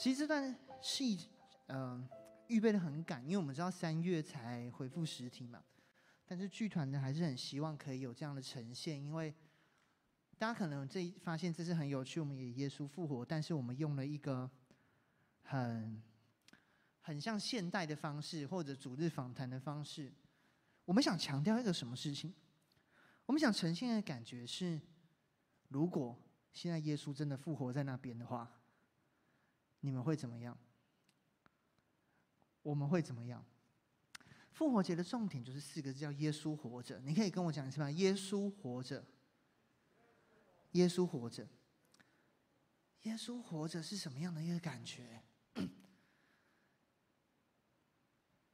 其实这段戏，嗯、呃，预备的很赶，因为我们知道三月才恢复实体嘛。但是剧团呢，还是很希望可以有这样的呈现，因为大家可能这发现这是很有趣。我们也耶稣复活，但是我们用了一个很很像现代的方式，或者主日访谈的方式。我们想强调一个什么事情？我们想呈现的感觉是，如果现在耶稣真的复活在那边的话，你们会怎么样？我们会怎么样？复活节的重点就是四个字，叫耶稣活着。你可以跟我讲一次吗？耶稣活着，耶稣活着，耶稣活着是什么样的一个感觉？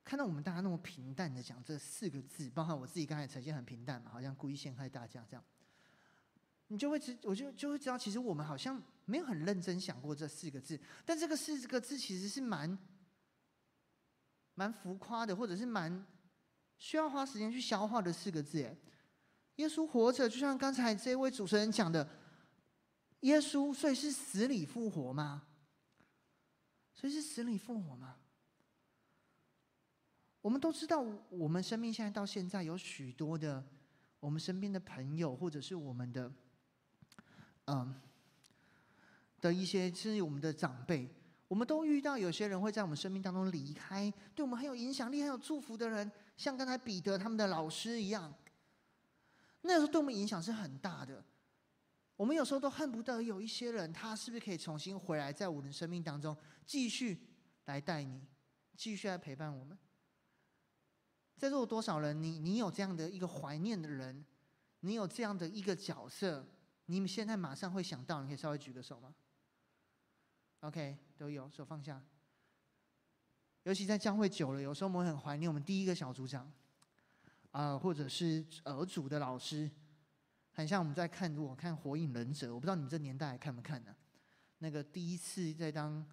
看到我们大家那么平淡的讲这四个字，包括我自己刚才呈现很平淡嘛，好像故意陷害大家这样，你就会知，我就就会知道，其实我们好像没有很认真想过这四个字，但这个四个字其实是蛮蛮浮夸的，或者是蛮需要花时间去消化的四个字。哎，耶稣活着，就像刚才这位主持人讲的，耶稣所以是死里复活吗？所以是死里复活吗？我们都知道，我们生命现在到现在有许多的我们身边的朋友，或者是我们的，嗯，的一些，甚至我们的长辈，我们都遇到有些人会在我们生命当中离开，对我们很有影响力、很有祝福的人，像刚才彼得他们的老师一样，那时候对我们影响是很大的。我们有时候都恨不得有一些人，他是不是可以重新回来，在我们的生命当中继续来带你，继续来陪伴我们。在座有多少人？你你有这样的一个怀念的人，你有这样的一个角色，你们现在马上会想到，你可以稍微举个手吗？OK，都有，手放下。尤其在教会久了，有时候我们很怀念我们第一个小组长，啊、呃，或者是儿组的老师，很像我们在看，如果看《火影忍者》，我不知道你们这年代还看不看呢、那个第一次在当，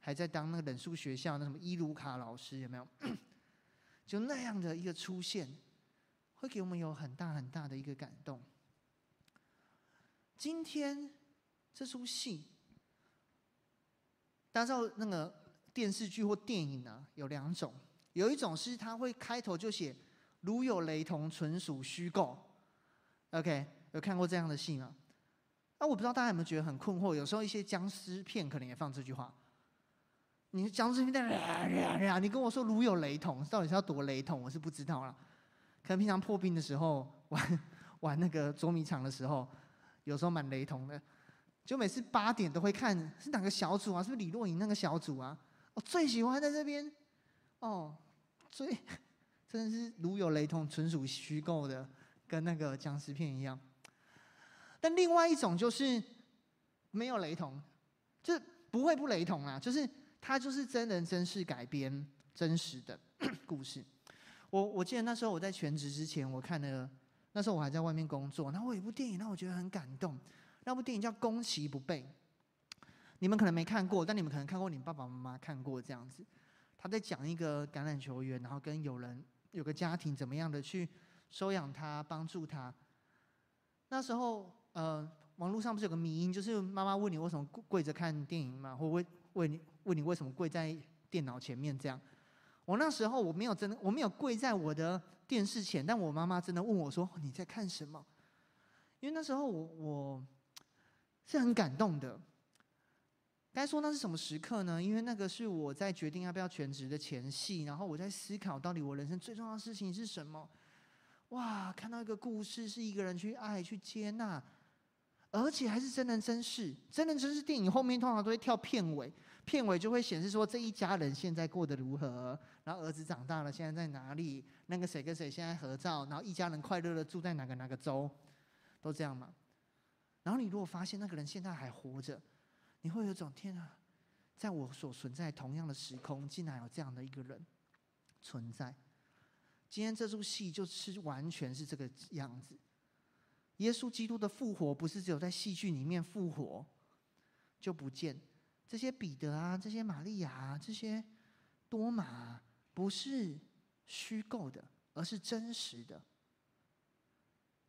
还在当那个忍术学校那什么伊鲁卡老师有没有？就那样的一个出现，会给我们有很大很大的一个感动。今天这出戏，大家知道那个电视剧或电影呢，有两种，有一种是它会开头就写“如有雷同，纯属虚构”。OK，有看过这样的戏吗？那我不知道大家有没有觉得很困惑？有时候一些僵尸片可能也放这句话。你讲这边的，你跟我说如有雷同，到底是要多雷同？我是不知道了。可能平常破冰的时候玩玩那个捉迷藏的时候，有时候蛮雷同的。就每次八点都会看是哪个小组啊？是不是李若莹那个小组啊？我最喜欢在这边哦，最 真的是如有雷同，纯属虚构的，跟那个僵尸片一样。但另外一种就是没有雷同，就不会不雷同啊，就是。它就是真人真事改编真实的故事。我我记得那时候我在全职之前，我看了那时候我还在外面工作，然后我有一部电影让我觉得很感动。那部电影叫《攻其不备》，你们可能没看过，但你们可能看过，你爸爸妈妈看过这样子。他在讲一个橄榄球员，然后跟有人有个家庭怎么样的去收养他，帮助他。那时候呃，网络上不是有个迷因，就是妈妈问你为什么跪着看电影嘛，或问问你。问你为什么跪在电脑前面？这样，我那时候我没有真的我没有跪在我的电视前，但我妈妈真的问我说：“你在看什么？”因为那时候我我是很感动的。该说那是什么时刻呢？因为那个是我在决定要不要全职的前戏，然后我在思考到底我人生最重要的事情是什么。哇，看到一个故事，是一个人去爱、去接纳。而且还是真人真事，真人真事电影后面通常都会跳片尾，片尾就会显示说这一家人现在过得如何，然后儿子长大了现在在哪里，那个谁跟谁现在合照，然后一家人快乐的住在哪个哪个州，都这样嘛。然后你如果发现那个人现在还活着，你会有种天啊，在我所存在同样的时空，竟然有这样的一个人存在。今天这出戏就是完全是这个样子。耶稣基督的复活不是只有在戏剧里面复活就不见，这些彼得啊，这些玛利亚啊，这些多马不是虚构的，而是真实的。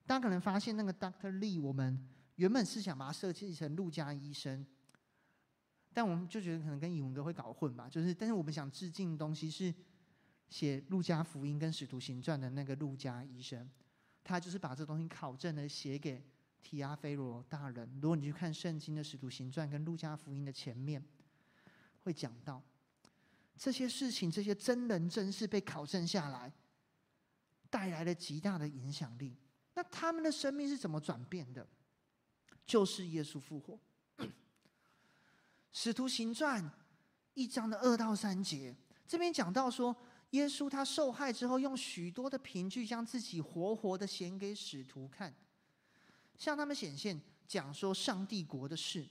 大家可能发现那个 Doctor Lee，我们原本是想把它设计成路加医生，但我们就觉得可能跟尹文哥会搞混吧。就是，但是我们想致敬的东西是写路加福音跟使徒行传的那个路加医生，他就是把这东西考证的写给提阿非罗大人。如果你去看圣经的使徒行传跟路加福音的前面，会讲到这些事情，这些真人真事被考证下来，带来了极大的影响力。那他们的生命是怎么转变的？就是耶稣复活。使徒行传一章的二到三节，这边讲到说，耶稣他受害之后，用许多的凭据将自己活活的显给使徒看，向他们显现，讲说上帝国的事。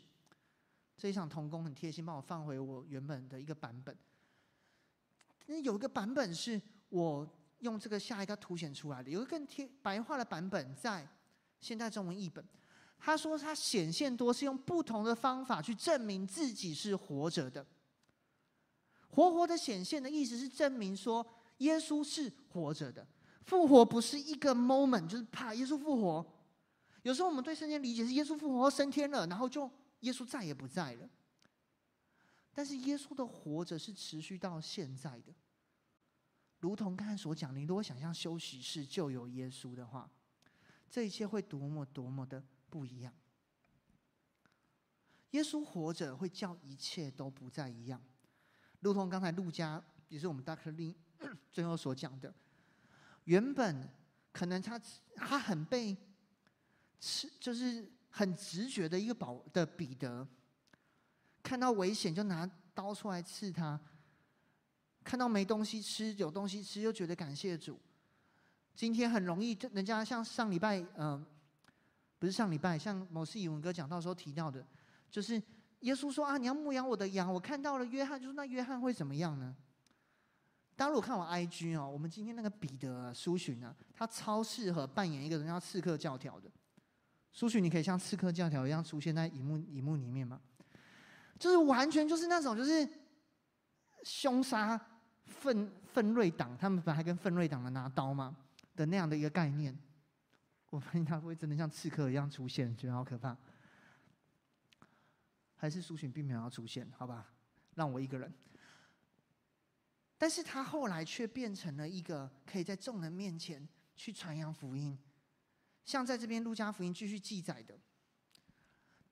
这一场童工很贴心，帮我放回我原本的一个版本。那有一个版本是我用这个下一个凸显出来的，有一个更贴白话的版本在现代中文译本。他说：“他显现多是用不同的方法去证明自己是活着的。活活的显现的意思是证明说耶稣是活着的。复活不是一个 moment，就是怕耶稣复活。有时候我们对圣经理解是耶稣复活升天了，然后就耶稣再也不在了。但是耶稣的活着是持续到现在的，如同刚才所讲，你如果想象休息室就有耶稣的话，这一切会多么多么的。”不一样，耶稣活着会叫一切都不再一样，如同刚才路加也是我们 Dr. Lin 最后所讲的，原本可能他他很被刺，就是很直觉的一个保的彼得，看到危险就拿刀出来刺他，看到没东西吃有东西吃又觉得感谢主，今天很容易，人家像上礼拜嗯。不是上礼拜，像某次语文哥讲到时候提到的，就是耶稣说啊，你要牧养我的羊。我看到了约翰，就说那约翰会怎么样呢？大家如果看我 IG 哦，我们今天那个彼得啊，苏洵啊，他超适合扮演一个人叫刺客教条的。苏洵，你可以像刺客教条一样出现在荧幕荧幕里面吗？就是完全就是那种就是凶杀愤愤锐党，他们本来还跟愤锐党的拿刀嘛的那样的一个概念。我发现他会真的像刺客一样出现，觉得好可怕。还是苏洵并没有要出现，好吧，让我一个人。但是他后来却变成了一个可以在众人面前去传扬福音，像在这边路加福音继续记载的，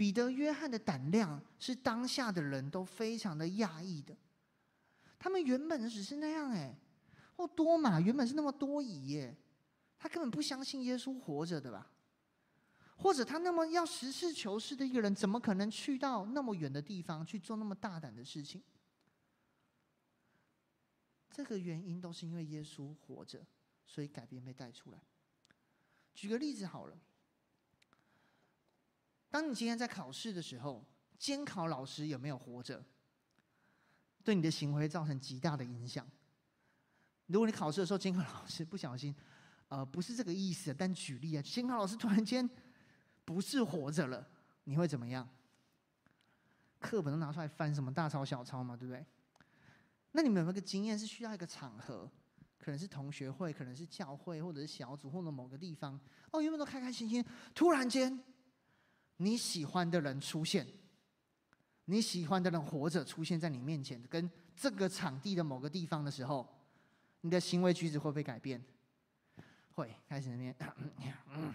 彼得、约翰的胆量是当下的人都非常的讶异的。他们原本只是那样哎，或多马原本是那么多疑耶。他根本不相信耶稣活着的吧？或者他那么要实事求是的一个人，怎么可能去到那么远的地方去做那么大胆的事情？这个原因都是因为耶稣活着，所以改变被带出来。举个例子好了，当你今天在考试的时候，监考老师有没有活着？对你的行为造成极大的影响。如果你考试的时候，监考老师不小心。呃，不是这个意思，但举例啊，监考老师突然间不是活着了，你会怎么样？课本都拿出来翻，什么大抄小抄嘛，对不对？那你们有没有个经验，是需要一个场合，可能是同学会，可能是教会，或者是小组，或者某个地方，哦，原本都开开心心，突然间你喜欢的人出现，你喜欢的人活着出现在你面前，跟这个场地的某个地方的时候，你的行为举止会不会改变？会开始那边，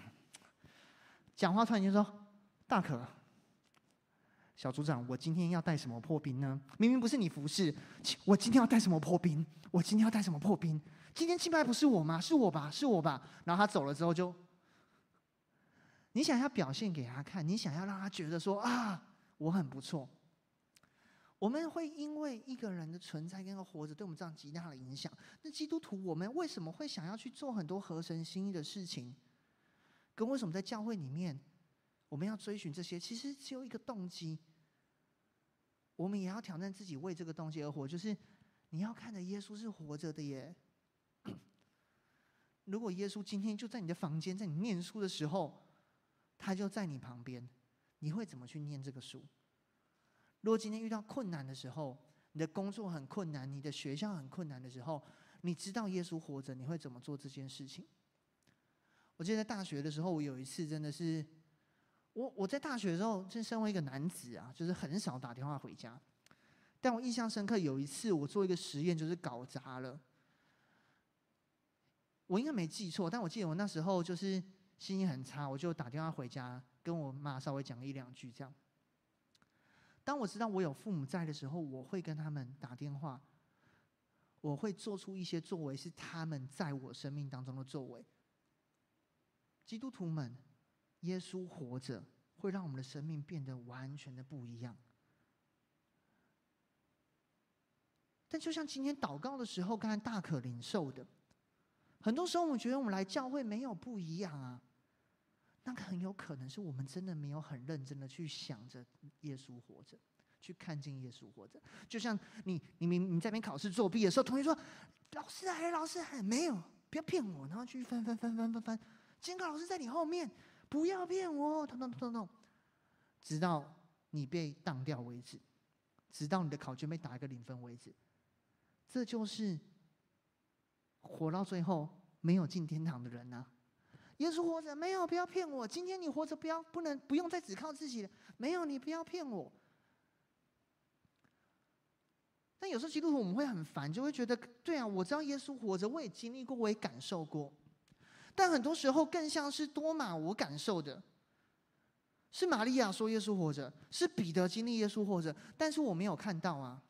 讲话突然间说：“大可，小组长，我今天要带什么破冰呢？明明不是你服侍，我今天要带什么破冰？我今天要带什么破冰？今天敬拜不是我吗？是我吧？是我吧？”然后他走了之后就，你想要表现给他看，你想要让他觉得说啊，我很不错。我们会因为一个人的存在跟活着，对我们这样极大的影响。那基督徒，我们为什么会想要去做很多合神心意的事情？跟为什么在教会里面，我们要追寻这些？其实只有一个动机。我们也要挑战自己，为这个动机而活。就是你要看着耶稣是活着的耶。如果耶稣今天就在你的房间，在你念书的时候，他就在你旁边，你会怎么去念这个书？如果今天遇到困难的时候，你的工作很困难，你的学校很困难的时候，你知道耶稣活着，你会怎么做这件事情？我记得在大学的时候，我有一次真的是，我我在大学的时候，就身为一个男子啊，就是很少打电话回家。但我印象深刻，有一次我做一个实验，就是搞砸了。我应该没记错，但我记得我那时候就是心情很差，我就打电话回家，跟我妈稍微讲一两句这样。当我知道我有父母在的时候，我会跟他们打电话，我会做出一些作为，是他们在我生命当中的作为。基督徒们，耶稣活着，会让我们的生命变得完全的不一样。但就像今天祷告的时候，刚才大可领受的。很多时候，我们觉得我们来教会没有不一样啊，那很有可能是我们真的没有很认真的去想着耶稣活着，去看见耶稣活着。就像你，你明你在边考试作弊的时候，同学说：“老师还老师还没有，不要骗我。”然后去翻翻翻翻翻翻，监考老师在你后面，不要骗我，咚咚咚咚，直到你被当掉为止，直到你的考卷被打一个零分为止。这就是。活到最后没有进天堂的人呢、啊？耶稣活着没有？不要骗我！今天你活着，不要不能不用再只靠自己了。没有，你不要骗我。但有时候基督徒我们会很烦，就会觉得对啊，我知道耶稣活着，我也经历过，我也感受过。但很多时候更像是多马，我感受的是玛利亚说耶稣活着，是彼得经历耶稣活着，但是我没有看到啊。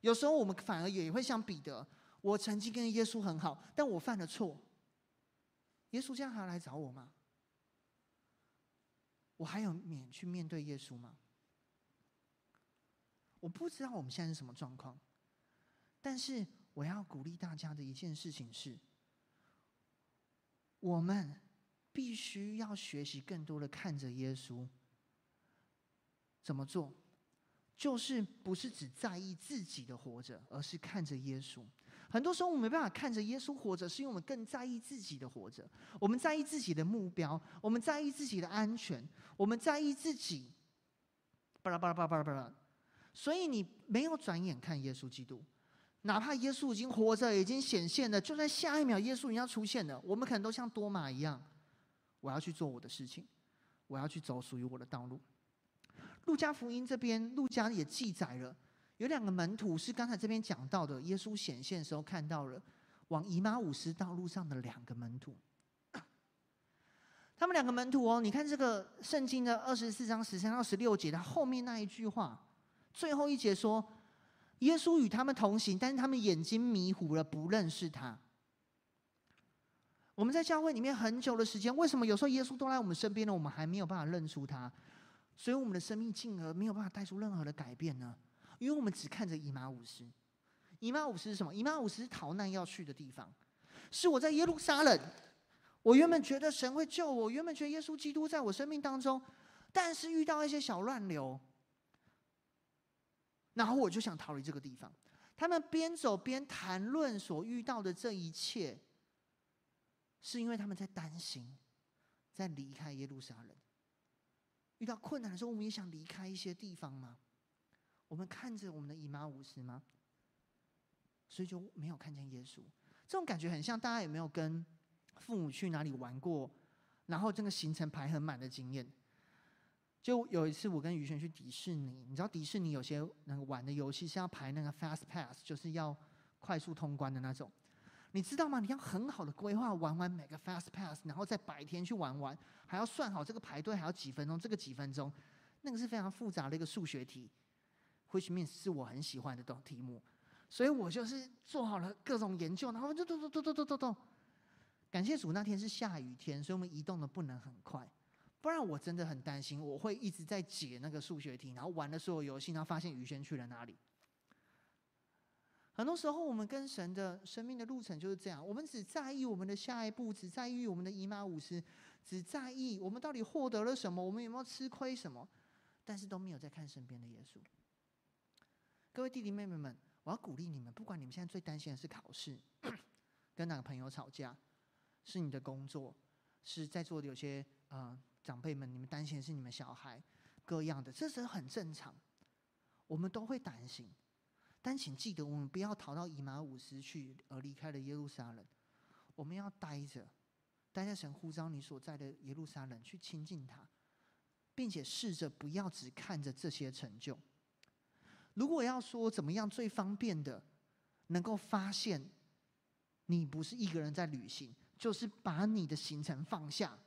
有时候我们反而也会像彼得。我曾经跟耶稣很好，但我犯了错。耶稣这样还要来找我吗？我还有脸去面对耶稣吗？我不知道我们现在是什么状况，但是我要鼓励大家的一件事情是：我们必须要学习更多的看着耶稣怎么做，就是不是只在意自己的活着，而是看着耶稣。很多时候，我们没办法看着耶稣活着，是因为我们更在意自己的活着。我们在意自己的目标，我们在意自己的安全，我们在意自己，巴拉巴拉巴拉巴拉。所以你没有转眼看耶稣基督，哪怕耶稣已经活着，已经显现了，就在下一秒，耶稣已经要出现了，我们可能都像多马一样，我要去做我的事情，我要去走属于我的道路。路加福音这边，路加也记载了。有两个门徒是刚才这边讲到的，耶稣显现的时候看到了往以马忤斯道路上的两个门徒。他们两个门徒哦，你看这个圣经的二十四章十三到十六节，他后面那一句话，最后一节说，耶稣与他们同行，但是他们眼睛迷糊了，不认识他。我们在教会里面很久的时间，为什么有时候耶稣都来我们身边了，我们还没有办法认出他？所以我们的生命进而没有办法带出任何的改变呢？因为我们只看着以马忤斯，以马忤斯是什么？以马忤斯是逃难要去的地方，是我在耶路撒冷。我原本觉得神会救我，原本觉得耶稣基督在我生命当中，但是遇到一些小乱流，然后我就想逃离这个地方。他们边走边谈论所遇到的这一切，是因为他们在担心，在离开耶路撒冷。遇到困难的时候，我们也想离开一些地方吗？我们看着我们的以马忤斯吗？所以就没有看见耶稣。这种感觉很像大家有没有跟父母去哪里玩过，然后这个行程排很满的经验。就有一次我跟于轩去迪士尼，你知道迪士尼有些那个玩的游戏是要排那个 fast pass，就是要快速通关的那种。你知道吗？你要很好的规划玩完每个 fast pass，然后在白天去玩完，还要算好这个排队还要几分钟，这个几分钟，那个是非常复杂的一个数学题。Which means 是我很喜欢的题目，所以我就是做好了各种研究，然后就咚咚咚咚咚咚咚。感谢主，那天是下雨天，所以我们移动的不能很快，不然我真的很担心，我会一直在解那个数学题，然后玩的所有游戏，然后发现宇轩去了哪里。很多时候，我们跟神的生命的路程就是这样，我们只在意我们的下一步，只在意我们的以马五十，只在意我们到底获得了什么，我们有没有吃亏什么，但是都没有在看身边的耶稣。各位弟弟妹妹们，我要鼓励你们，不管你们现在最担心的是考试，跟哪个朋友吵架，是你的工作，是在座的有些呃长辈们，你们担心的是你们小孩，各样的，这是很正常，我们都会担心。但请记得，我们不要逃到以马忤斯去，而离开了耶路撒冷。我们要待着，待在神呼召你所在的耶路撒冷去亲近他，并且试着不要只看着这些成就。如果要说怎么样最方便的，能够发现你不是一个人在旅行，就是把你的行程放下，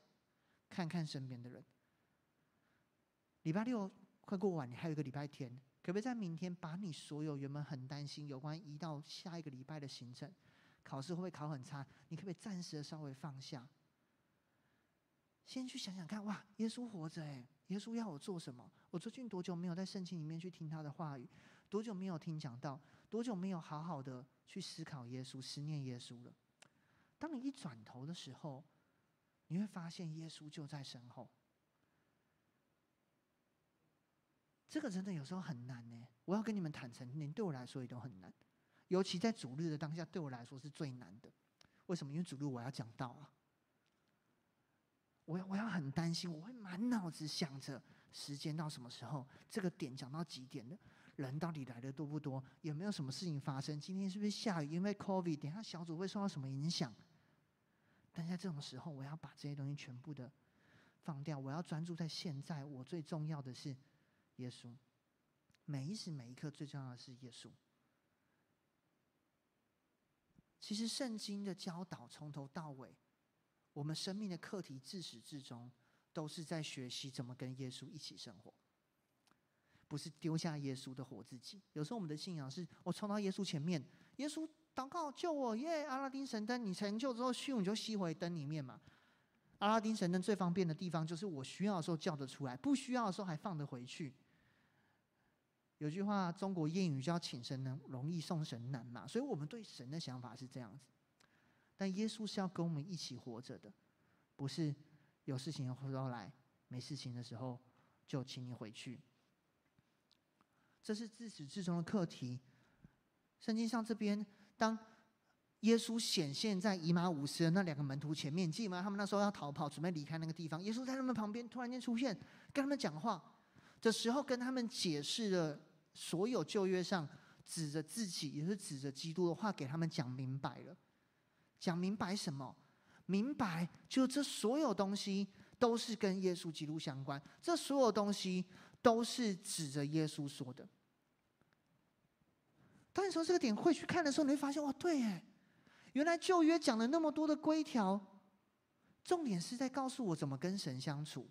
看看身边的人。礼拜六快过完，你还有一个礼拜天，可不可以在明天把你所有原本很担心有关移到下一个礼拜的行程，考试会不会考很差？你可不可以暂时的稍微放下？先去想想看，哇，耶稣活着诶，耶稣要我做什么？我最近多久没有在圣经里面去听他的话语？多久没有听讲道？多久没有好好的去思考耶稣、思念耶稣了？当你一转头的时候，你会发现耶稣就在身后。这个真的有时候很难呢。我要跟你们坦诚，连对我来说也都很难，尤其在主日的当下，对我来说是最难的。为什么？因为主日我要讲道啊，我要我要很担心，我会满脑子想着时间到什么时候，这个点讲到几点的，人到底来的多不多，有没有什么事情发生？今天是不是下雨？因为 COVID，等下小组会受到什么影响？但在这种时候，我要把这些东西全部的放掉，我要专注在现在。我最重要的是。耶稣，每一时每一刻最重要的是耶稣。其实圣经的教导从头到尾，我们生命的课题自始至终都是在学习怎么跟耶稣一起生活，不是丢下耶稣的活自己。有时候我们的信仰是我冲到耶稣前面，耶稣祷告救我耶，阿拉丁神灯，你成就之后，虚你就吸回灯里面嘛。阿拉丁神灯最方便的地方就是我需要的时候叫得出来，不需要的时候还放得回去。有句话，中国谚语叫“请神能容易送神难”嘛，所以我们对神的想法是这样子。但耶稣是要跟我们一起活着的，不是有事情的时候来，没事情的时候就请你回去。这是自始至终的课题。圣经上这边，当耶稣显现在以马忤斯的那两个门徒前面，记得吗？他们那时候要逃跑，准备离开那个地方，耶稣在他们旁边突然间出现，跟他们讲话的时候，跟他们解释了。所有旧约上指着自己，也是指着基督的话，给他们讲明白了。讲明白什么？明白，就这所有东西都是跟耶稣基督相关。这所有东西都是指着耶稣说的。当你从这个点会去看的时候，你会发现，哇，对，哎，原来旧约讲了那么多的规条，重点是在告诉我怎么跟神相处。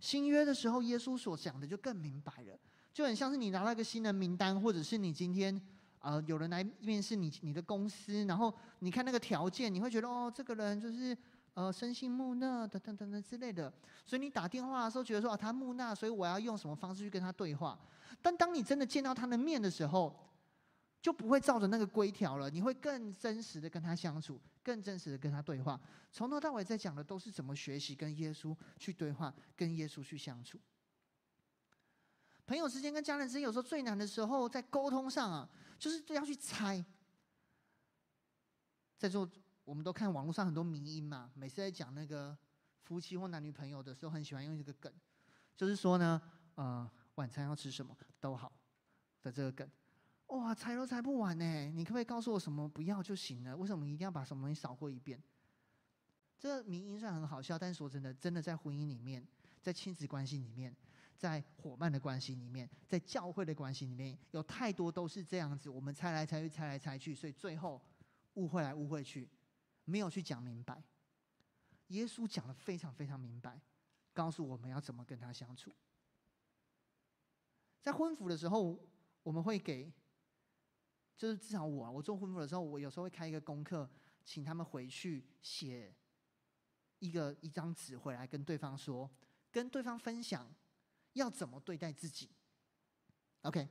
新约的时候，耶稣所讲的就更明白了，就很像是你拿了一个新的名单，或者是你今天呃有人来面试你你的公司，然后你看那个条件，你会觉得哦，这个人就是呃生性木讷等等等等之类的，所以你打电话的时候觉得说啊，他木讷，所以我要用什么方式去跟他对话。但当你真的见到他的面的时候，就不会照着那个规条了，你会更真实的跟他相处，更真实的跟他对话。从头到尾在讲的都是怎么学习跟耶稣去对话，跟耶稣去相处。朋友之间跟家人之间，有时候最难的时候在沟通上啊，就是要去猜。在座我们都看网络上很多迷因嘛，每次在讲那个夫妻或男女朋友的时候，很喜欢用一个梗，就是说呢，呃，晚餐要吃什么都好的这个梗。哇，猜都猜不完呢！你可不可以告诉我什么不要就行了？为什么一定要把什么东西扫过一遍？这个迷因算很好笑，但是说真的，真的在婚姻里面，在亲子关系里面，在伙伴的关系里面，在教会的关系里面，有太多都是这样子。我们猜来猜去，猜来猜去，所以最后误会来误会去，没有去讲明白。耶稣讲的非常非常明白，告诉我们要怎么跟他相处。在婚服的时候，我们会给。就是至少我，我做婚服的时候，我有时候会开一个功课，请他们回去写一个一张纸回来，跟对方说，跟对方分享要怎么对待自己。OK，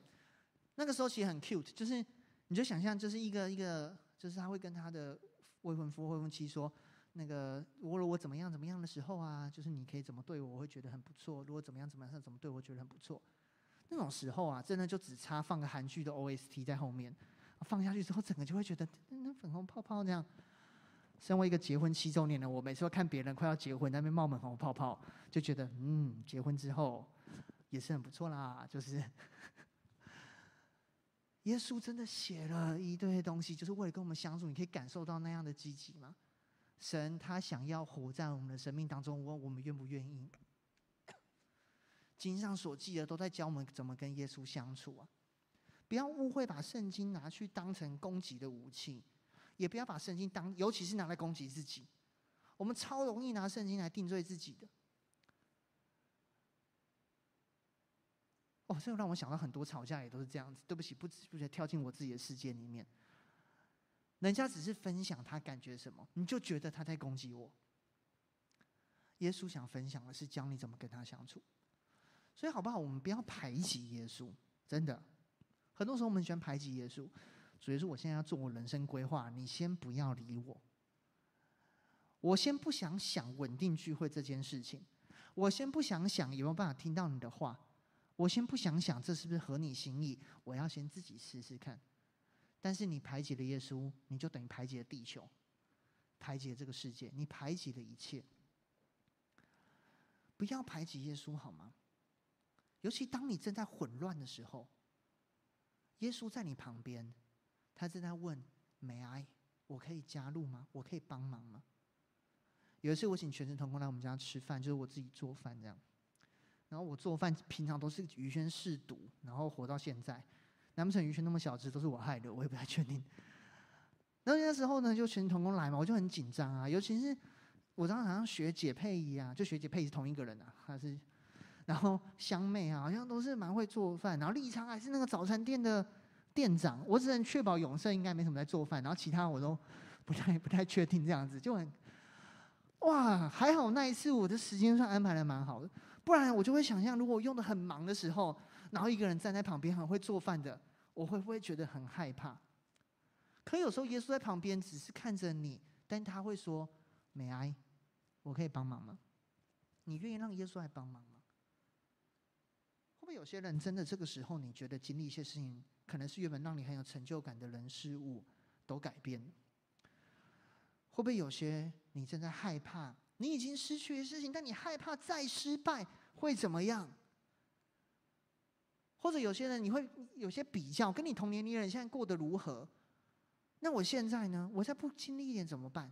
那个时候其实很 cute，就是你就想象，就是一个一个，就是他会跟他的未婚夫、未婚妻说，那个我如果怎么样怎么样的时候啊，就是你可以怎么对我，我会觉得很不错。如果怎么样怎么样，怎么对我觉得很不错。那种时候啊，真的就只差放个韩剧的 OST 在后面。放下去之后，整个就会觉得那粉红泡泡那样。身为一个结婚七周年的我，每次看别人快要结婚，那边冒粉红泡泡，就觉得嗯，结婚之后也是很不错啦。就是耶稣真的写了一堆东西，就是为了跟我们相处。你可以感受到那样的积极吗？神他想要活在我们的生命当中，问我们愿不愿意？经上所记的都在教我们怎么跟耶稣相处啊！不要误会，把圣经拿去当成攻击的武器，也不要把圣经当，尤其是拿来攻击自己。我们超容易拿圣经来定罪自己的。哦，这个让我想到很多吵架也都是这样子。对不起，不知不觉跳进我自己的世界里面。人家只是分享他感觉什么，你就觉得他在攻击我。耶稣想分享的是教你怎么跟他相处。所以好不好？我们不要排挤耶稣，真的。很多时候我们喜欢排挤耶稣，所以说我现在要做我人生规划，你先不要理我。我先不想想稳定聚会这件事情，我先不想想有没有办法听到你的话，我先不想想这是不是合你心意，我要先自己试试看。但是你排挤了耶稣，你就等于排挤了地球，排挤了这个世界，你排挤了一切。不要排挤耶稣好吗？尤其当你正在混乱的时候，耶稣在你旁边，他正在问：“May I？我可以加入吗？我可以帮忙吗？”有一次我请全职同工来我们家吃饭，就是我自己做饭这样。然后我做饭平常都是于轩试毒，然后活到现在，难不成于轩那么小只都是我害的？我也不太确定。然后那时候呢，就全职同工来嘛，我就很紧张啊，尤其是我当时好像学姐佩仪啊，就学姐佩仪是同一个人啊，还是？然后香妹啊，好像都是蛮会做饭。然后立昌还是那个早餐店的店长，我只能确保永胜应该没什么在做饭。然后其他我都不太不太确定，这样子就很哇，还好那一次我的时间算安排的蛮好的，不然我就会想象，如果我用的很忙的时候，然后一个人站在旁边很会做饭的，我会不会觉得很害怕？可有时候耶稣在旁边只是看着你，但他会说：“May I？我可以帮忙吗？你愿意让耶稣来帮忙吗？”会不会有些人真的这个时候，你觉得经历一些事情，可能是原本让你很有成就感的人事物都改变。会不会有些你正在害怕，你已经失去的事情，但你害怕再失败会怎么样？或者有些人你会有些比较，跟你同年龄人现在过得如何？那我现在呢？我再不经历一点怎么办？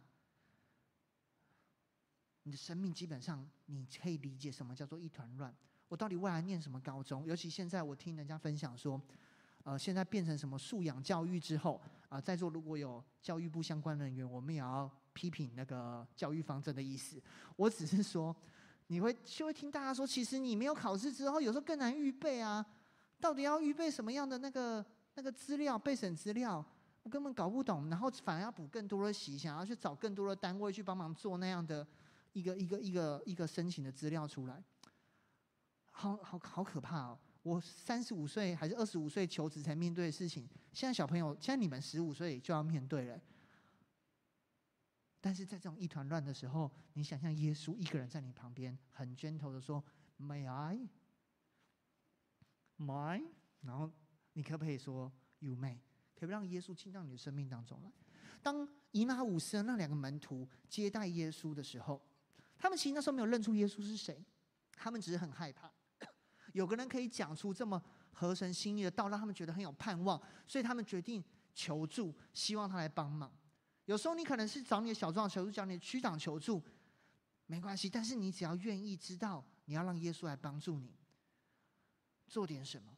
你的生命基本上，你可以理解什么叫做一团乱。我到底未来念什么高中？尤其现在我听人家分享说，呃，现在变成什么素养教育之后，啊、在座如果有教育部相关人员，我们也要批评那个教育方针的意思。我只是说，你会就会听大家说，其实你没有考试之后，有时候更难预备啊。到底要预备什么样的那个那个资料备审资料？我根本搞不懂，然后反而要补更多的习，想要去找更多的单位去帮忙做那样的一个一个一个一个申请的资料出来。好好好可怕哦！我三十五岁还是二十五岁求职才面对的事情，现在小朋友，现在你们十五岁就要面对了。但是在这种一团乱的时候，你想象耶稣一个人在你旁边，很 gentle 的说：“May I? my？” 然后你可不可以说 “You may”？可不可以让耶稣进到你的生命当中来？当以马忤斯那两个门徒接待耶稣的时候，他们其实那时候没有认出耶稣是谁，他们只是很害怕。有个人可以讲出这么合神心意的道，让他们觉得很有盼望，所以他们决定求助，希望他来帮忙。有时候你可能是找你的小壮求助，找你的区长求助，没关系。但是你只要愿意知道，你要让耶稣来帮助你，做点什么。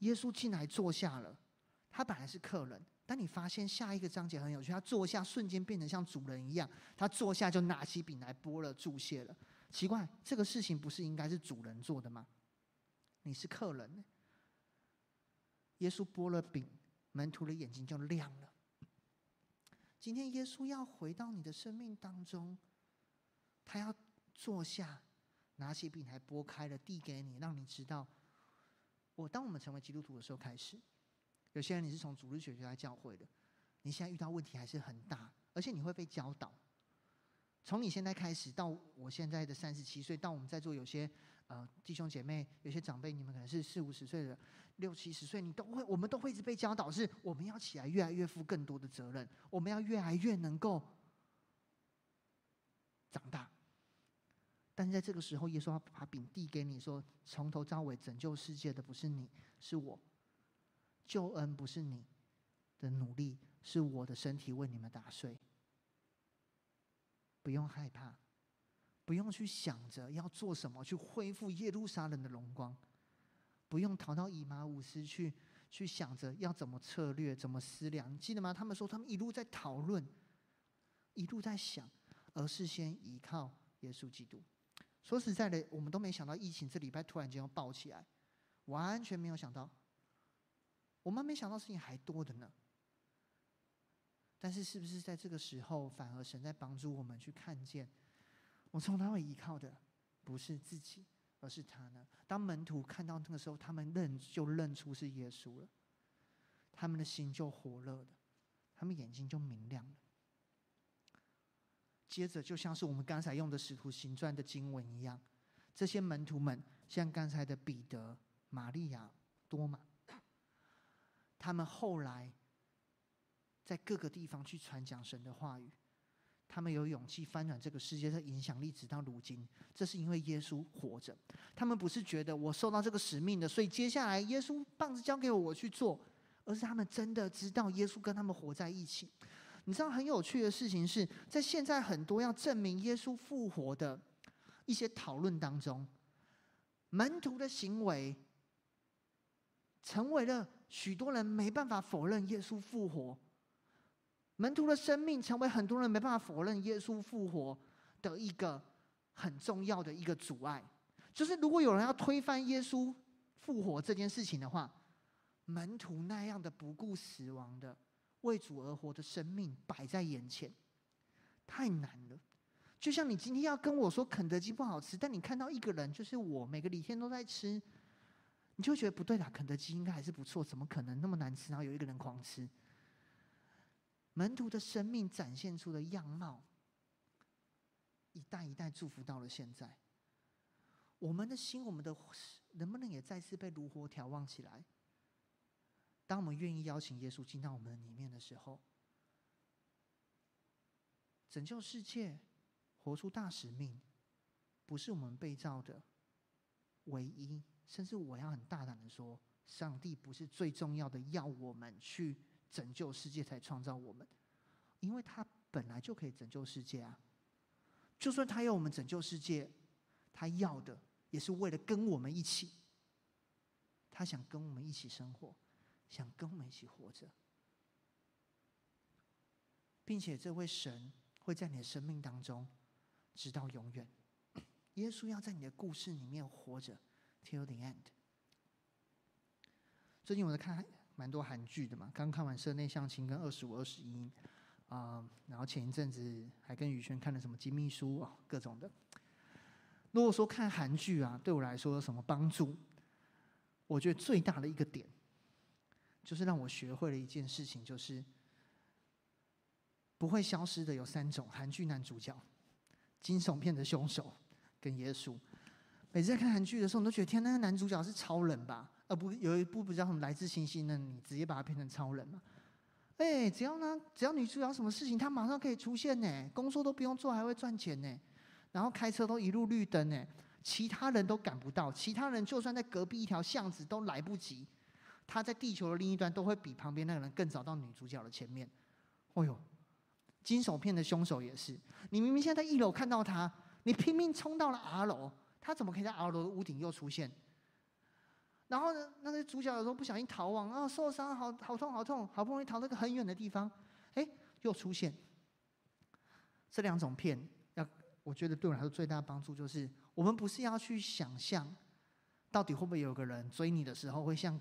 耶稣进来坐下了，他本来是客人，但你发现下一个章节很有趣，他坐下瞬间变成像主人一样，他坐下就拿起饼来拨了注谢了。奇怪，这个事情不是应该是主人做的吗？你是客人，耶稣拨了饼，门徒的眼睛就亮了。今天耶稣要回到你的生命当中，他要坐下，拿起饼来拨开了，递给你，让你知道，我当我们成为基督徒的时候开始，有些人你是从主日学学来教会的，你现在遇到问题还是很大，而且你会被教导。从你现在开始到我现在的三十七岁，到我们在座有些。呃，弟兄姐妹，有些长辈，你们可能是四五十岁的，六七十岁，你都会，我们都会一直被教导，是我们要起来，越来越负更多的责任，我们要越来越能够长大。但是在这个时候，耶稣要把饼递给你，说：从头到尾拯救世界的不是你，是我；救恩不是你的努力，是我的身体为你们打碎。不用害怕，不用去想着要做什么去恢复耶路撒冷的荣光，不用逃到以马忤斯去去想着要怎么策略、怎么思量。记得吗？他们说他们一路在讨论，一路在想，而是先依靠耶稣基督。说实在的，我们都没想到疫情这礼拜突然间要爆起来，完全没有想到。我们没想到事情还多的呢。但是，是不是在这个时候，反而神在帮助我们去看见，我从哪里依靠的不是自己，而是他呢？当门徒看到那个时候，他们认就认出是耶稣了，他们的心就活络了，他们眼睛就明亮了。接着，就像是我们刚才用的《使徒行传》的经文一样，这些门徒们，像刚才的彼得、玛利亚、多马，他们后来在各个地方去传讲神的话语，他们有勇气翻转这个世界的影响力，直到如今，这是因为耶稣活着。他们不是觉得我受到这个使命的，所以接下来耶稣棒子交给我，我去做，而是他们真的知道耶稣跟他们活在一起。你知道很有趣的事情是，在现在很多要证明耶稣复活的一些讨论当中，门徒的行为成为了许多人没办法否认耶稣复活，门徒的生命成为很多人没办法否认耶稣复活的一个很重要的一个阻碍。就是如果有人要推翻耶稣复活这件事情的话，门徒那样的不顾死亡的。为主而活的生命摆在眼前，太难了。就像你今天要跟我说肯德基不好吃，但你看到一个人，就是我，每个礼天都在吃，你就觉得不对啦。肯德基应该还是不错，怎么可能那么难吃？然后有一个人狂吃。门徒的生命展现出的样貌，一代一代祝福到了现在。我们的心，我们的能不能也再次被炉火眺望起来？当我们愿意邀请耶稣进到我们里面的时候，拯救世界、活出大使命，不是我们被造的唯一。甚至我要很大胆的说，上帝不是最重要的，要我们去拯救世界才创造我们，因为他本来就可以拯救世界啊。就算他要我们拯救世界，他要的也是为了跟我们一起，他想跟我们一起生活。想跟我们一起活着，并且这位神会在你的生命当中直到永远。耶稣要在你的故事里面活着，till the end。最近我在看蛮多韩剧的嘛，刚看完《社内相亲》跟《二十五二十一》啊，然后前一阵子还跟宇轩看了什么《金秘书》哦，各种的。如果说看韩剧啊，对我来说有什么帮助？我觉得最大的一个点。就是让我学会了一件事情，就是不会消失的有三种韩剧男主角：惊悚片的凶手跟耶稣。每次在看韩剧的时候，我都觉得天，那个男主角是超人吧？而不有一部不知道什么来自星星的你，直接把它变成超人嘛？哎，只要呢，只要女主角什么事情，他马上可以出现呢，工作都不用做，还会赚钱呢，然后开车都一路绿灯呢，其他人都赶不到，其他人就算在隔壁一条巷子都来不及。他在地球的另一端都会比旁边那个人更早到女主角的前面。哦呦，惊悚片的凶手也是，你明明现在在一楼看到他，你拼命冲到了 R 楼，他怎么可以在 R 楼的屋顶又出现？然后呢，那个主角有时候不小心逃亡啊，受伤，好好痛好痛，好不容易逃到一个很远的地方，哎，又出现。这两种片，要我觉得对我来说最大的帮助就是，我们不是要去想象，到底会不会有个人追你的时候会像。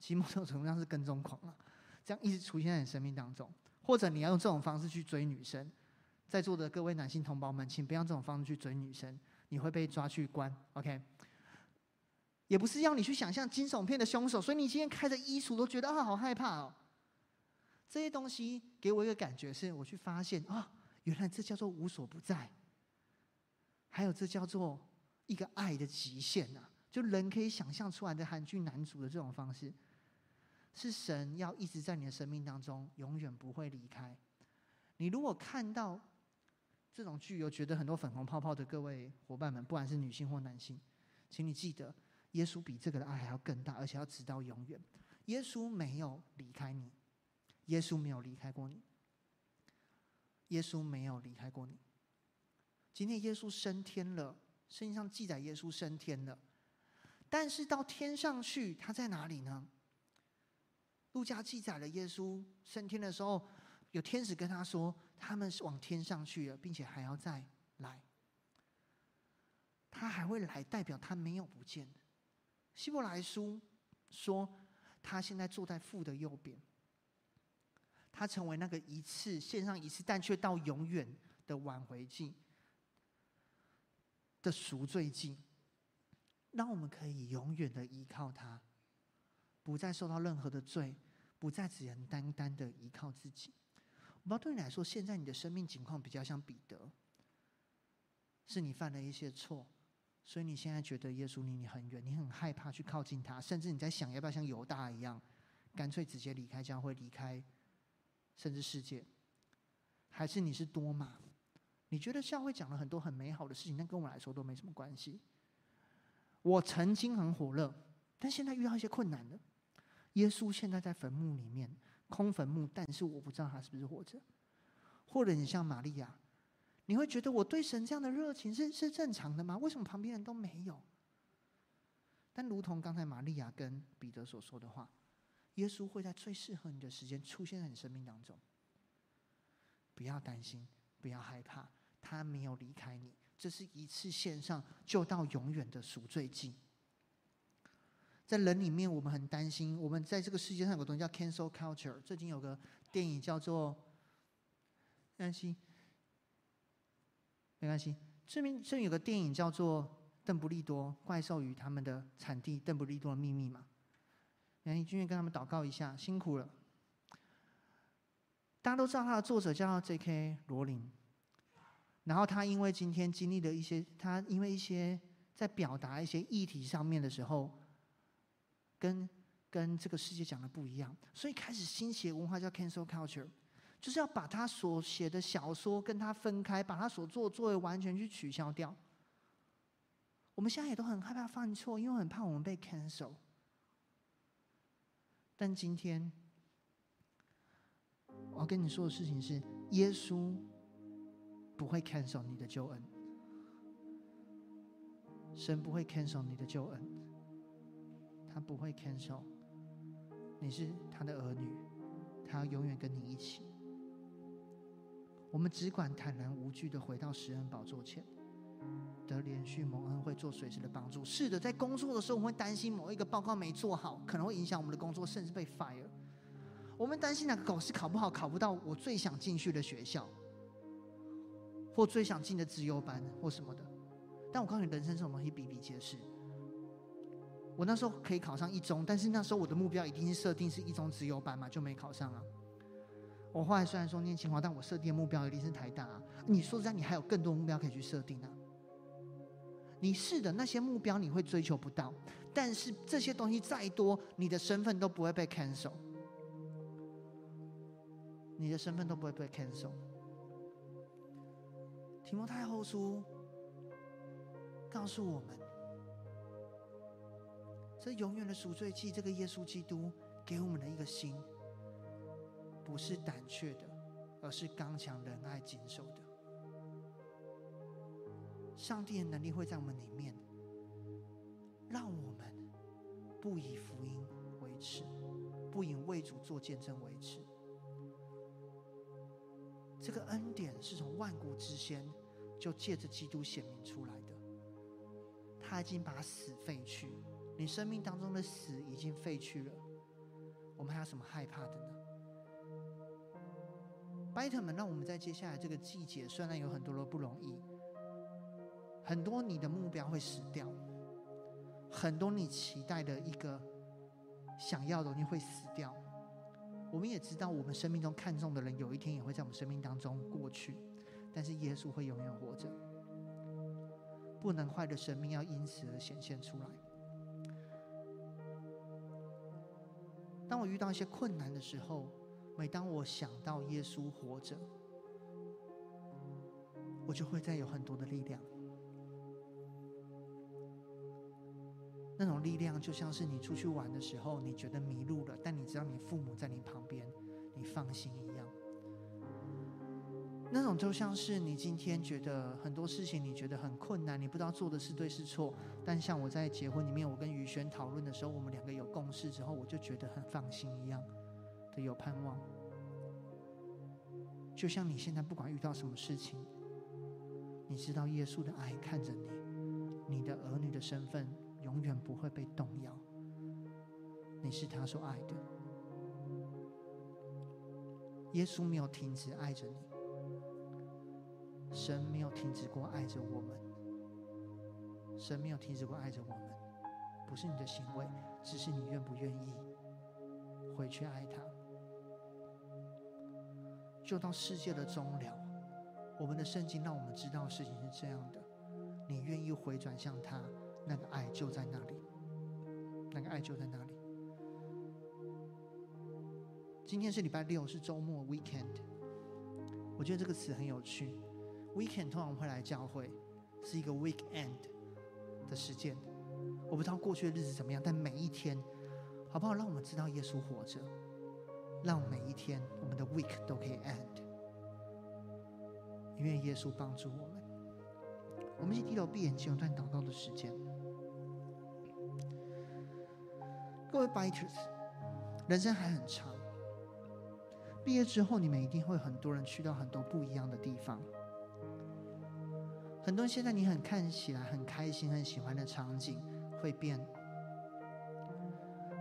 其实某种程度上是跟踪狂啊，这样一直出现在你生命当中，或者你要用这种方式去追女生，在座的各位男性同胞们，请不要这种方式去追女生，你会被抓去关。OK，也不是要你去想象惊悚片的凶手，所以你今天开着衣橱都觉得啊好害怕哦。这些东西给我一个感觉是，我去发现啊，原来这叫做无所不在，还有这叫做一个爱的极限呐，就人可以想象出来的韩剧男主的这种方式。是神要一直在你的生命当中，永远不会离开。你如果看到这种剧，有觉得很多粉红泡泡的各位伙伴们，不管是女性或男性，请你记得，耶稣比这个的爱还要更大，而且要直到永远。耶稣没有离开你，耶稣没有离开过你。耶稣没有离开过你。今天耶稣升天了，圣经上记载耶稣升天了，但是到天上去，他在哪里呢？路加记载了耶稣升天的时候，有天使跟他说，他们是往天上去了，并且还要再来。他还会来，代表他没有不见。希伯来书说，他现在坐在父的右边。他成为那个一次献上一次，但却到永远的挽回祭的赎罪祭，让我们可以永远的依靠他，不再受到任何的罪，不再只能单单的依靠自己。我不知道对你来说，现在你的生命情况比较像彼得，是你犯了一些错，所以你现在觉得耶稣离你很远，你很害怕去靠近他，甚至你在想要不要像犹大一样，干脆直接离开教会，离开。甚至世界，还是你是多马？你觉得教会讲了很多很美好的事情，但跟我来说都没什么关系。我曾经很火热，但现在遇到一些困难了。耶稣现在在坟墓里面，空坟墓，但是我不知道他是不是活着。或者你像玛利亚，你会觉得我对神这样的热情是是正常的吗？为什么旁边人都没有？但如同刚才玛利亚跟彼得所说的话。耶稣会在最适合你的时间出现在你生命当中。不要担心，不要害怕，他没有离开你。这是一次线上就到永远的赎罪祭。在人里面，我们很担心。我们在这个世界上有个东西叫 cancel culture。最近有个电影叫做……没关系，没关系。这边这边有个电影叫做《邓布利多怪兽与他们的产地：邓布利多的秘密》嘛。来，君愿跟他们祷告一下，辛苦了。大家都知道他的作者叫 J.K. 罗琳，然后他因为今天经历了一些，他因为一些在表达一些议题上面的时候，跟跟这个世界讲的不一样，所以开始兴起文化叫 Cancel Culture，就是要把他所写的小说跟他分开，把他所做的作为完全去取消掉。我们现在也都很害怕犯错，因为很怕我们被 cancel。但今天，我要跟你说的事情是：耶稣不会 cancel 你的救恩，神不会 cancel 你的救恩，他不会 cancel。你是他的儿女，他要永远跟你一起。我们只管坦然无惧的回到石恩宝座前。得连续蒙恩会做随时的帮助。是的，在工作的时候，我们会担心某一个报告没做好，可能会影响我们的工作，甚至被 fire。我们担心哪个考试考不好，考不到我最想进去的学校，或最想进的资优班，或什么的。但我告诉你，人生这种东西比比皆是。我那时候可以考上一中，但是那时候我的目标一定是设定是一中资优班嘛，就没考上啊。我后来虽然说念清华，但我设定的目标一定是台大啊。你说实在，你还有更多目标可以去设定啊。你是的，那些目标你会追求不到，但是这些东西再多，你的身份都不会被 cancel，你的身份都不会被 cancel。提摩太后书告诉我们，这永远的赎罪祭，这个耶稣基督给我们的一个心，不是胆怯的，而是刚强、仁爱、谨守的。上帝的能力会在我们里面，让我们不以福音为耻，不以为主做见证为耻。这个恩典是从万古之先就借着基督显明出来的。他已经把死废去，你生命当中的死已经废去了，我们还有什么害怕的呢？拜特们，让我们在接下来这个季节，虽然有很多的不容易。很多你的目标会死掉，很多你期待的一个想要的东西会死掉。我们也知道，我们生命中看重的人，有一天也会在我们生命当中过去，但是耶稣会永远活着。不能坏的生命要因此而显现出来。当我遇到一些困难的时候，每当我想到耶稣活着，我就会再有很多的力量。那种力量就像是你出去玩的时候，你觉得迷路了，但你知道你父母在你旁边，你放心一样。那种就像是你今天觉得很多事情你觉得很困难，你不知道做的是对是错。但像我在结婚里面，我跟于轩讨论的时候，我们两个有共识之后，我就觉得很放心一样有盼望。就像你现在不管遇到什么事情，你知道耶稣的爱看着你，你的儿女的身份永远不会被动摇。你是他所爱的，耶稣没有停止爱着你。神没有停止过爱着我们，神没有停止过爱着我们，不是你的行为，只是你愿不愿意回去爱他。就到世界的终了，我们的圣经让我们知道事情是这样的：你愿意回转向他，那个爱就在那里，那个爱就在那里。今天是礼拜六，是周末 （weekend），我觉得这个词很有趣。Weekend 通常会来教会，是一个 weekend 的时间。我不知道过去的日子怎么样，但每一天，好不好？让我们知道耶稣活着，让每一天我们的 week 都可以 end。因为耶稣帮助我们。我们一起低头闭眼睛，有段祷告的时间。各位 Biters，人生还很长。毕业之后，你们一定会很多人去到很多不一样的地方。很多现在你很看起来很开心、很喜欢的场景会变，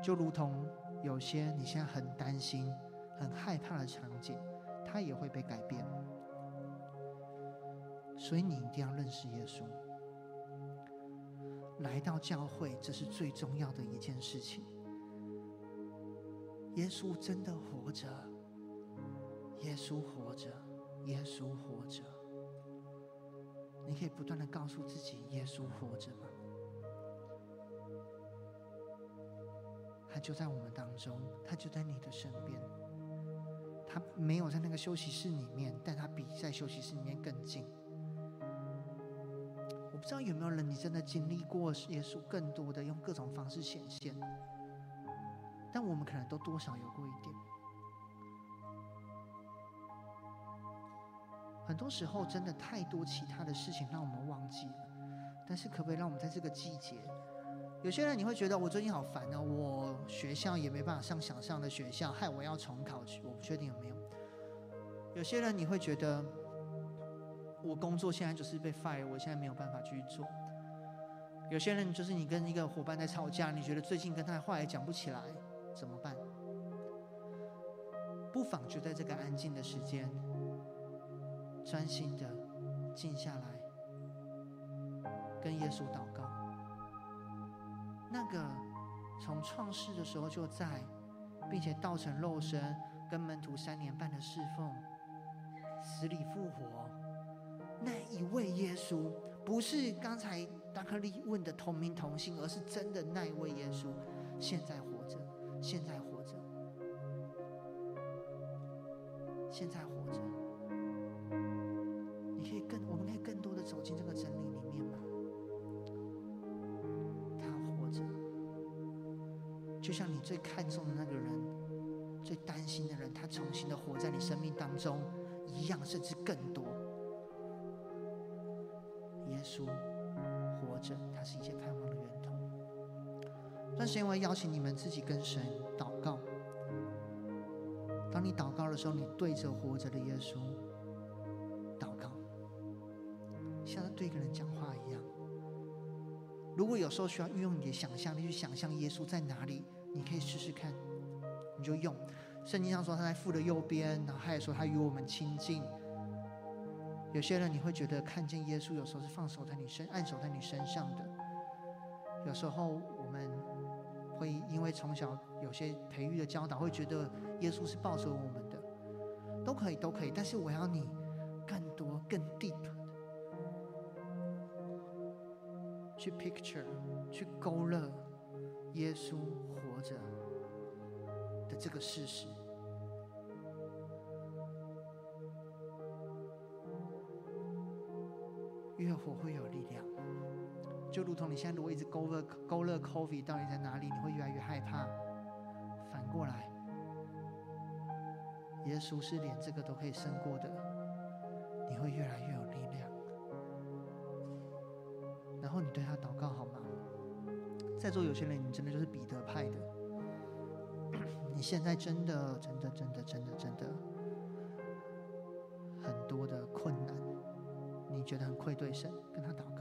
就如同有些你现在很担心、很害怕的场景，它也会被改变。所以你一定要认识耶稣，来到教会，这是最重要的一件事情。耶稣真的活着，耶稣活着，耶稣活着。你可以不断的告诉自己，耶稣活着吗？就在我们当中，他就在你的身边。他没有在那个休息室里面，但他比在休息室里面更近。我不知道有没有人，你真的经历过耶稣更多的用各种方式显现，但我们可能都多少有过一点。很多时候，真的太多其他的事情让我们忘记了。但是，可不可以让我们在这个季节？有些人你会觉得我最近好烦啊，我学校也没办法上想上的学校，害我要重考。我不确定有没有。有些人你会觉得我工作现在就是被 fire，我现在没有办法继续做。有些人就是你跟一个伙伴在吵架，你觉得最近跟他的话也讲不起来，怎么办？不妨就在这个安静的时间。专心的静下来，跟耶稣祷。那个从创世的时候就在，并且道成肉身，跟门徒三年半的侍奉，死里复活，那一位耶稣，不是刚才达克利问的同名同姓，而是真的那一位耶稣，现在活着，现在活着，现在是，因为邀请你们自己跟神祷告。当你祷告的时候，你对着活着的耶稣祷告，像。对一个人讲话一样。如果有时候需要运用你的想象力去想象耶稣在哪里，你可以试试看。你就用圣经上说他在父的右边，然后他也说他与我们亲近。有些人你会觉得看见耶稣，有时候是放手在你身，按手在你身上的。有时候我们会因为从小有些培育的教导，会觉得耶稣是抱着我们的，都可以，都可以。但是我要你更多、更 deep。去 picture，去勾勒耶稣活着的这个事实，越活会有力量。就如同你现在如果一直勾勒勾勒 COVID 到底在哪里，你会越来越害怕。反过来，耶稣是连这个都可以胜过的。你会越来越有力量。然后你对他祷告好吗？在座有些人，你真的就是彼得派的。你现在真的、真的、真的、真的、真的很多的困难，你觉得很愧对神，跟他祷告，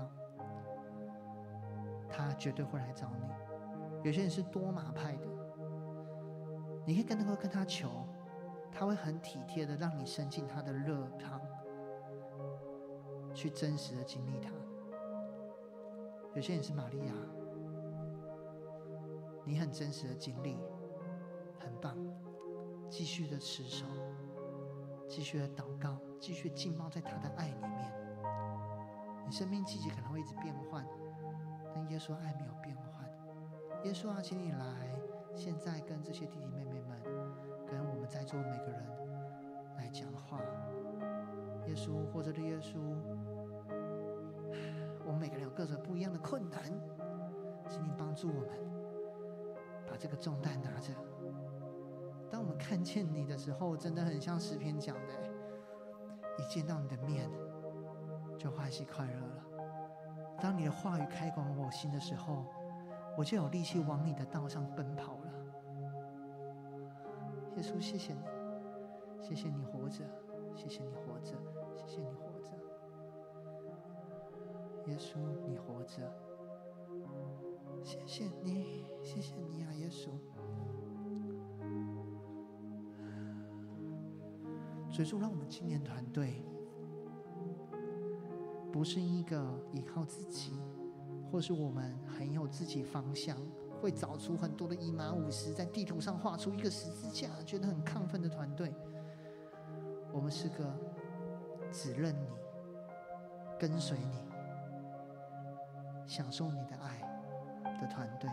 绝对会来找你。有些人是多马派的，你可以跟他跟他求，他会很体贴的让你伸进他的热汤，去真实的经历他。有些人是玛利亚，你很真实的经历，很棒，继续的持守，继续的祷告，继续浸泡在他的爱里面。你生命季节可能会一直变换，耶稣爱没有变换。耶稣啊，请你来，现在跟这些弟弟妹妹们，跟我们在座每个人来讲话。耶稣，活着的耶稣。我们每个人有各种不一样的困难，请你帮助我们把这个重担拿着。当我们看见你的时候，真的很像诗篇讲的，一见到你的面就欢喜快乐了。当你的话语开广我心的时候，我就有力气往你的道上奔跑了。耶稣，谢谢你，谢谢你活着，谢谢你活着，谢谢你活着。耶稣，你活着，谢谢你，谢谢你啊，耶稣。所以说，让我们青年团队不是一个依靠自己，或是我们很有自己方向，会找出很多的以马忤斯，在地图上画出一个十字架，觉得很亢奋的团队。我们是个只认你、跟随你。享受你的爱的团队，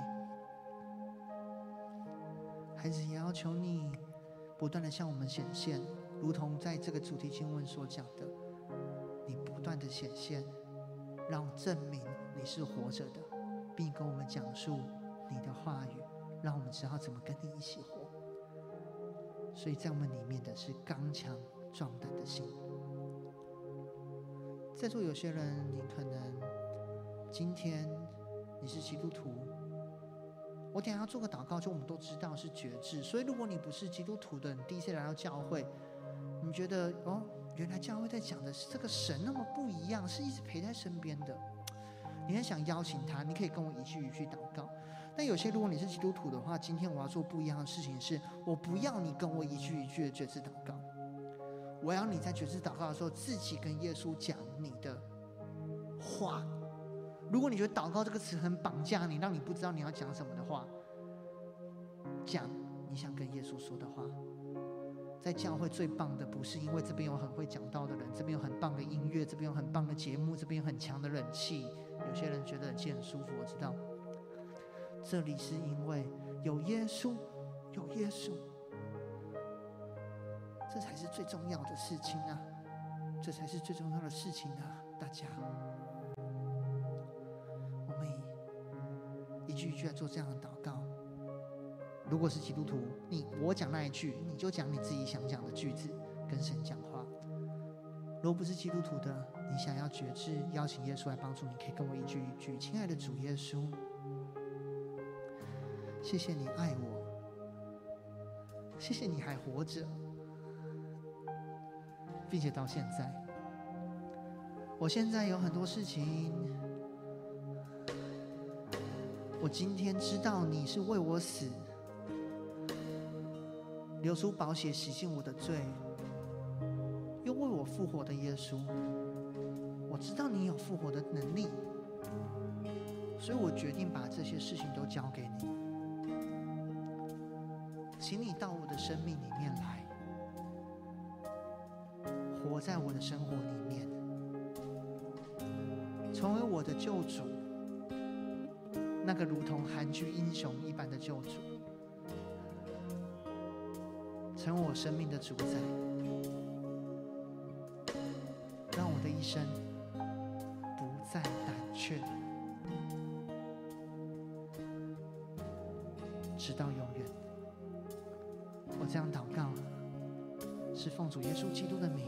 孩子也要求你不断的向我们显现，如同在这个主题经文所讲的，不断的显现，让证明你是活着的，并跟我们讲述你的话语，让我们知道怎么跟你一起活。所以在我们里面的是刚强壮胆的心。在座有些人，你可能。今天你是基督徒，我等下要做个祷告，就我们都知道是决志。所以如果你不是基督徒的，你第一次来到教会，你觉得哦，原来教会在讲的是这个神那么不一样，是一直陪在身边的。你很想邀请他，你可以跟我一句一句祷告。但有些如果你是基督徒的话，今天我要做不一样的事情是，我不要你跟我一句一句的决志祷告，我要你在决志祷告的时候自己跟耶稣讲你的话。如果你觉得“祷告”这个词很绑架你，让你不知道你要讲什么的话，讲你想跟耶稣说的话。在教会最棒的，不是因为这边有很会讲道的人，这边有很棒的音乐，这边有很棒的节目，这边有很强的冷气。有些人觉得很舒服，我知道。这里是因为有耶稣，有耶稣，这才是最重要的事情啊！这才是最重要的事情啊！大家。我们一句一句来做这样的祷告。如果是基督徒，你我讲那一句，你就讲你自己想讲的句子，跟神讲话。如果不是基督徒的，你想要决志，邀请耶稣来帮助你，可以跟我一句一句：亲爱的主耶稣，谢谢你爱我，谢谢你还活着，并且到现在，我现在有很多事情。我今天知道你是为我死，流出宝血洗净我的罪，又为我复活的耶稣。我知道你有复活的能力，所以我决定把这些事情都交给你。请你到我的生命里面来，活在我的生活里面，成为我的救主。那个如同韩剧英雄一般的救主，成为我生命的主宰，让我的一生不再胆怯，直到永远。我这样祷告，是奉主耶稣基督的名，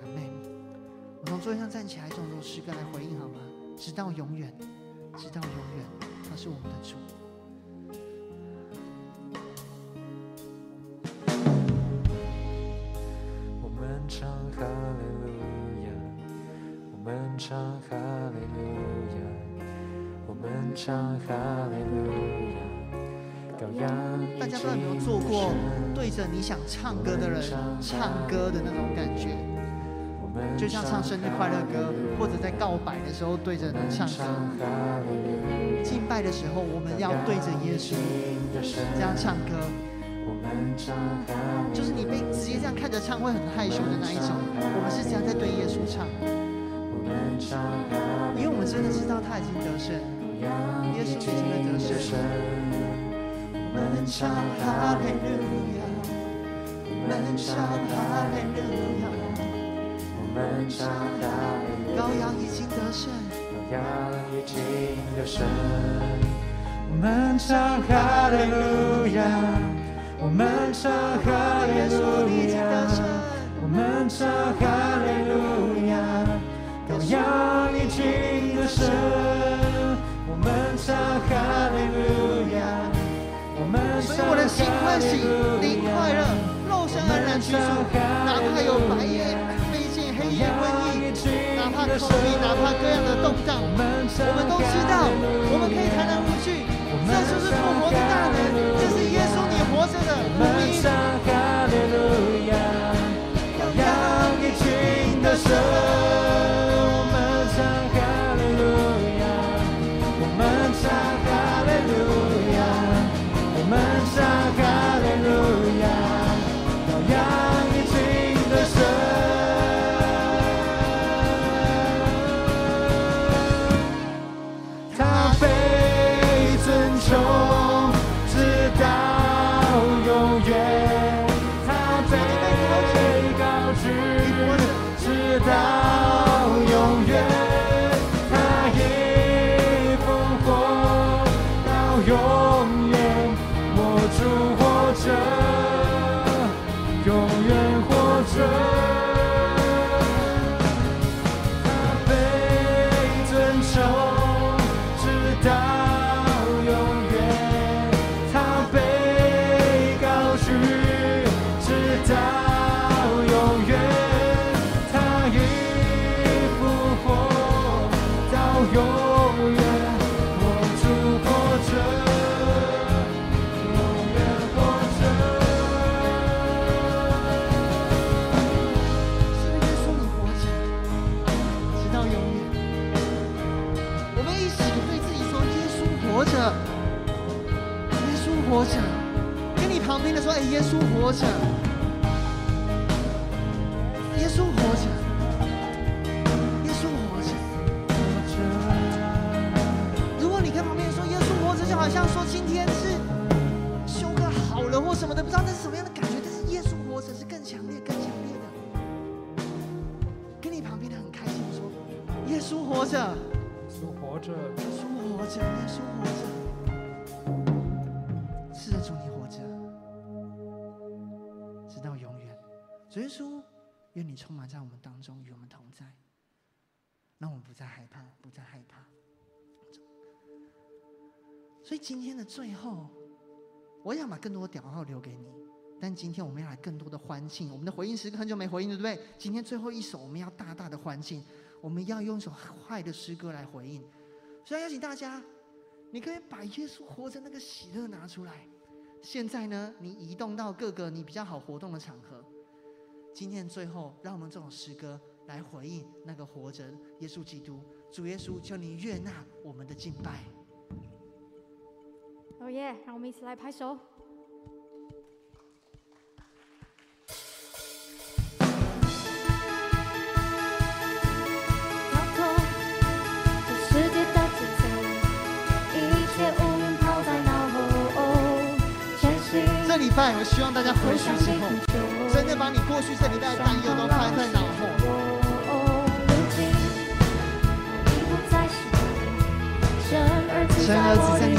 阿门。座位上站起来，用这首诗歌来回应好吗？直到永远，唱哈利路亚，我们唱哈利路亚。大家不知道有没有做过对着你想唱歌的人唱歌的那种感觉，就像唱生日快乐歌，或者在告白的时候对着人唱歌。敬拜的时候，我们要对着耶稣这样唱歌，就是你被直接这样看着唱会很害羞的那一种。我们是这样在对耶稣唱，因为我们真的知道他已经得胜，耶稣已经在得胜。我们唱哈利路亚，我们唱哈利路亚，我们唱哈利路亚。羔羊已经得胜，羔羊已经得胜。我们唱哈利路亚，我们唱哈利路亚，我们唱哈利路亚。羔羊已经得胜，我们唱哈利路亚。所以我的心欢喜，灵快乐，肉身安然居住。哪怕有白夜、飞剑、黑夜、瘟疫，哪怕口鼻，哪怕各样的动荡，我们都知道，我们可以坦然无惧。这就是复活的大能，这是耶稣你活着的福音。耶稣活着，耶稣活着，是的主你活着，直到永远。主耶稣，愿你充满在我们当中，与我们同在，让我们不再害怕，不再害怕。所以今天的最后，我想把更多的屌号留给你。但今天我们要来更多的欢庆，我们的回应时歌很久没回应了，对不对？今天最后一首，我们要大大的欢庆，我们要用一首快的诗歌来回应。所以邀请大家，你可以把耶稣活着那个喜乐拿出来。现在呢，你移动到各个你比较好活动的场合。今天最后，让我们这首诗歌来回应那个活着耶稣基督。主耶稣，求你悦纳我们的敬拜。哦耶！让我们一起来拍手。这礼拜，我希望大家回去之后，真的把你过去这礼拜的担忧都抛在脑后。神儿子在你